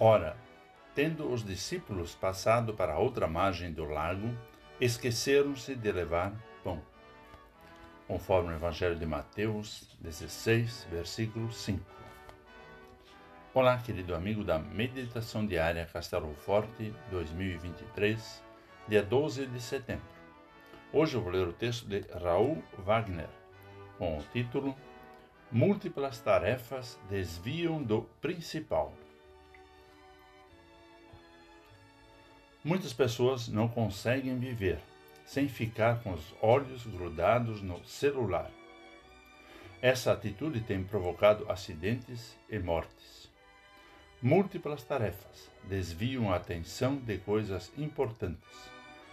Ora, tendo os discípulos passado para a outra margem do lago, esqueceram-se de levar pão. Conforme o Evangelho de Mateus 16, versículo 5. Olá, querido amigo da Meditação Diária Castelo Forte 2023, dia 12 de setembro. Hoje eu vou ler o texto de Raul Wagner, com o título Múltiplas tarefas desviam do principal. Muitas pessoas não conseguem viver sem ficar com os olhos grudados no celular. Essa atitude tem provocado acidentes e mortes. Múltiplas tarefas desviam a atenção de coisas importantes,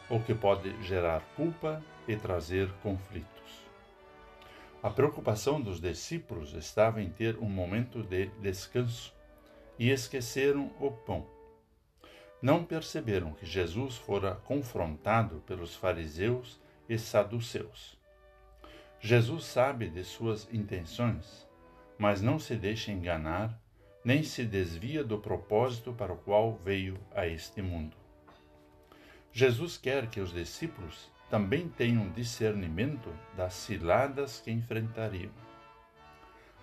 o que pode gerar culpa e trazer conflitos. A preocupação dos discípulos estava em ter um momento de descanso e esqueceram o pão não perceberam que Jesus fora confrontado pelos fariseus e saduceus. Jesus sabe de suas intenções, mas não se deixa enganar, nem se desvia do propósito para o qual veio a este mundo. Jesus quer que os discípulos também tenham discernimento das ciladas que enfrentariam.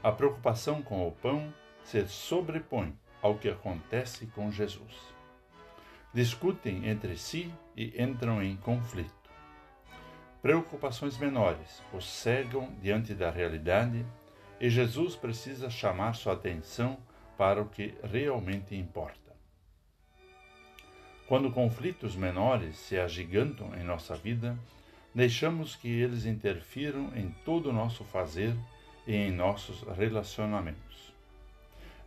A preocupação com o pão se sobrepõe ao que acontece com Jesus discutem entre si e entram em conflito. Preocupações menores os cegam diante da realidade e Jesus precisa chamar sua atenção para o que realmente importa. Quando conflitos menores se agigantam em nossa vida, deixamos que eles interfiram em todo o nosso fazer e em nossos relacionamentos.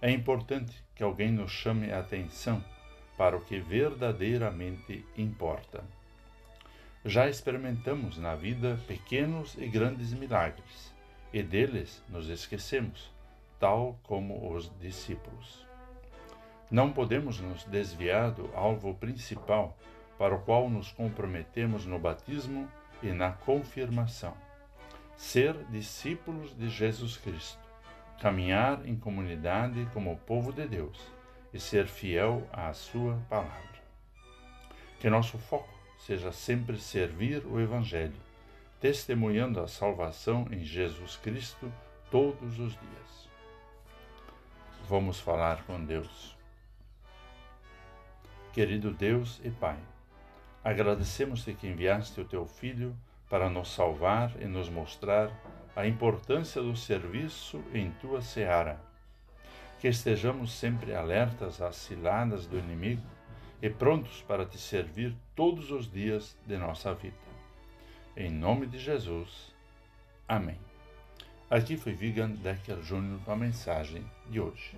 É importante que alguém nos chame a atenção para o que verdadeiramente importa. Já experimentamos na vida pequenos e grandes milagres, e deles nos esquecemos, tal como os discípulos. Não podemos nos desviar do alvo principal para o qual nos comprometemos no batismo e na confirmação: ser discípulos de Jesus Cristo, caminhar em comunidade como povo de Deus e ser fiel à Sua palavra. Que nosso foco seja sempre servir o Evangelho, testemunhando a salvação em Jesus Cristo todos os dias. Vamos falar com Deus. Querido Deus e Pai, agradecemos-te que enviaste o teu Filho para nos salvar e nos mostrar a importância do serviço em tua seara que estejamos sempre alertas às ciladas do inimigo e prontos para te servir todos os dias de nossa vida. Em nome de Jesus. Amém. Aqui foi Vigan Decker Jr. com a mensagem de hoje.